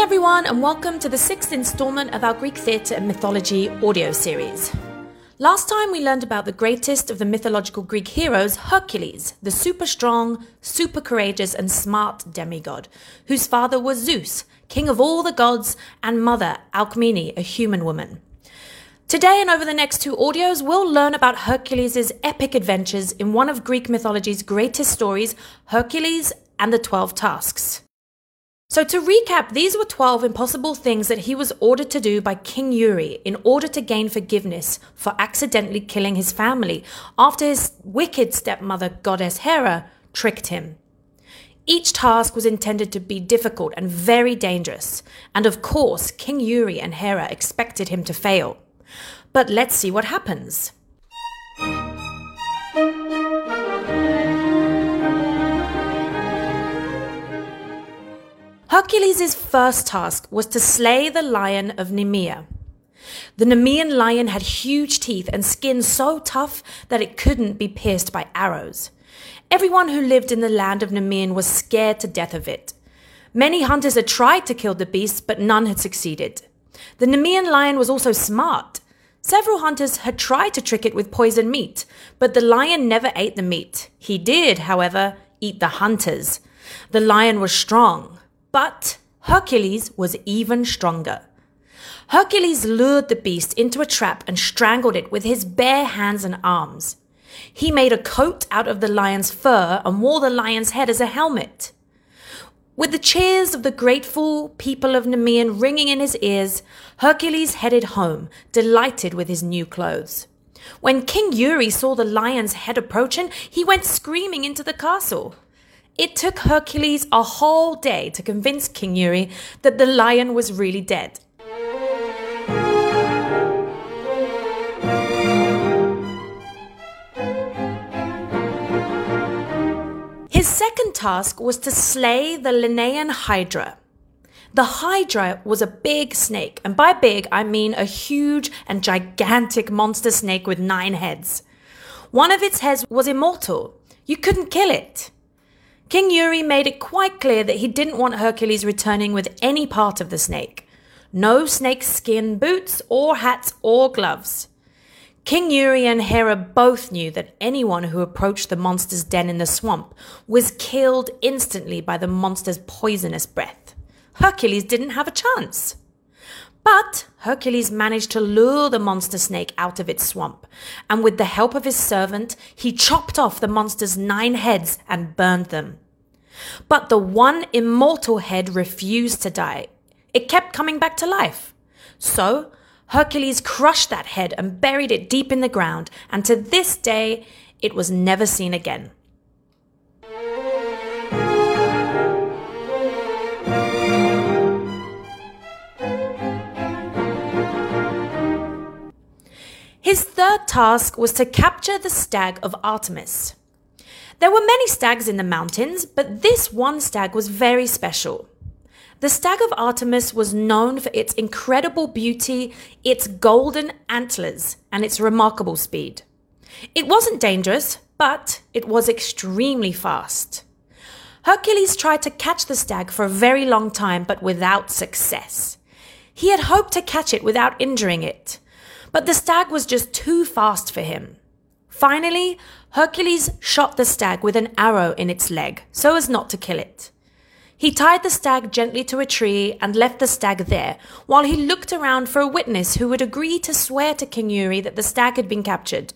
everyone, and welcome to the sixth installment of our Greek theatre and mythology audio series. Last time we learned about the greatest of the mythological Greek heroes, Hercules, the super strong, super courageous, and smart demigod, whose father was Zeus, king of all the gods, and mother, Alcmene, a human woman. Today and over the next two audios, we'll learn about Hercules' epic adventures in one of Greek mythology's greatest stories, Hercules and the Twelve Tasks. So, to recap, these were 12 impossible things that he was ordered to do by King Eury in order to gain forgiveness for accidentally killing his family after his wicked stepmother, goddess Hera, tricked him. Each task was intended to be difficult and very dangerous, and of course, King Eury and Hera expected him to fail. But let's see what happens. Hercules' first task was to slay the lion of Nemea. The Nemean lion had huge teeth and skin so tough that it couldn't be pierced by arrows. Everyone who lived in the land of Nemean was scared to death of it. Many hunters had tried to kill the beast, but none had succeeded. The Nemean lion was also smart. Several hunters had tried to trick it with poisoned meat, but the lion never ate the meat. He did, however, eat the hunters. The lion was strong. But Hercules was even stronger. Hercules lured the beast into a trap and strangled it with his bare hands and arms. He made a coat out of the lion's fur and wore the lion's head as a helmet. With the cheers of the grateful people of Nemean ringing in his ears, Hercules headed home, delighted with his new clothes. When King Eury saw the lion's head approaching, he went screaming into the castle. It took Hercules a whole day to convince King Eury that the lion was really dead. His second task was to slay the Lernaean Hydra. The Hydra was a big snake, and by big I mean a huge and gigantic monster snake with nine heads. One of its heads was immortal. You couldn't kill it. King Eury made it quite clear that he didn't want Hercules returning with any part of the snake. No snake skin boots or hats or gloves. King Eury and Hera both knew that anyone who approached the monster's den in the swamp was killed instantly by the monster's poisonous breath. Hercules didn't have a chance. But Hercules managed to lure the monster snake out of its swamp, and with the help of his servant, he chopped off the monster's nine heads and burned them. But the one immortal head refused to die. It kept coming back to life. So, Hercules crushed that head and buried it deep in the ground, and to this day, it was never seen again. His third task was to capture the stag of Artemis. There were many stags in the mountains, but this one stag was very special. The stag of Artemis was known for its incredible beauty, its golden antlers, and its remarkable speed. It wasn't dangerous, but it was extremely fast. Hercules tried to catch the stag for a very long time, but without success. He had hoped to catch it without injuring it. But the stag was just too fast for him. Finally, Hercules shot the stag with an arrow in its leg so as not to kill it. He tied the stag gently to a tree and left the stag there while he looked around for a witness who would agree to swear to King Eury that the stag had been captured.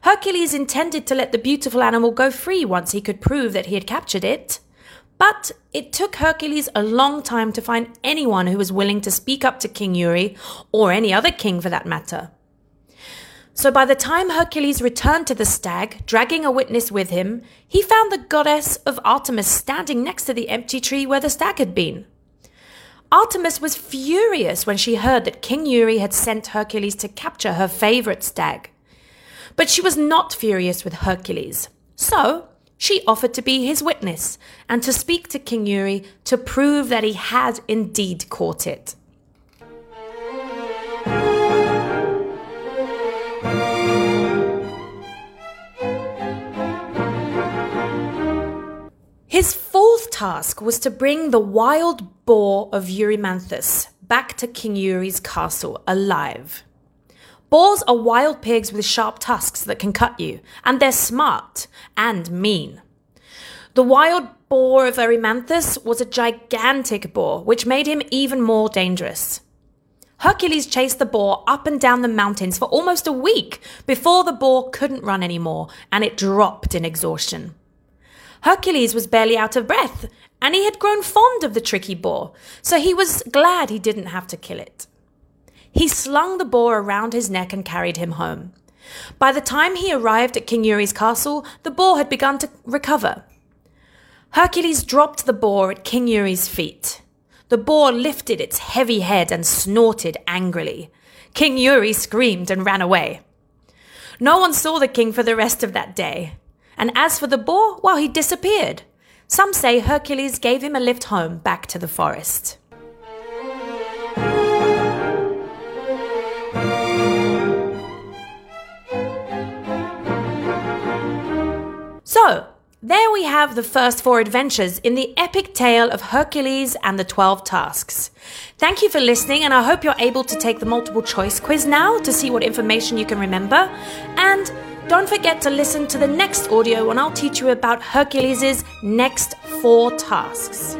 Hercules intended to let the beautiful animal go free once he could prove that he had captured it. But it took Hercules a long time to find anyone who was willing to speak up to King Eury, or any other king for that matter. So by the time Hercules returned to the stag, dragging a witness with him, he found the goddess of Artemis standing next to the empty tree where the stag had been. Artemis was furious when she heard that King Eury had sent Hercules to capture her favorite stag. But she was not furious with Hercules. So she offered to be his witness and to speak to King Eury to prove that he had indeed caught it. His fourth task was to bring the wild boar of Erymanthus back to King Eury's castle alive. Boars are wild pigs with sharp tusks that can cut you, and they're smart and mean. The wild boar of Erymanthus was a gigantic boar, which made him even more dangerous. Hercules chased the boar up and down the mountains for almost a week before the boar couldn't run anymore and it dropped in exhaustion. Hercules was barely out of breath and he had grown fond of the tricky boar, so he was glad he didn't have to kill it. He slung the boar around his neck and carried him home. By the time he arrived at King Eury's castle, the boar had begun to recover. Hercules dropped the boar at King Eury's feet. The boar lifted its heavy head and snorted angrily. King Eury screamed and ran away. No one saw the king for the rest of that day. And as for the boar, well, he disappeared. Some say Hercules gave him a lift home back to the forest. So, there we have the first four adventures in the epic tale of Hercules and the 12 tasks. Thank you for listening, and I hope you're able to take the multiple choice quiz now to see what information you can remember. And don't forget to listen to the next audio when I'll teach you about Hercules' next four tasks.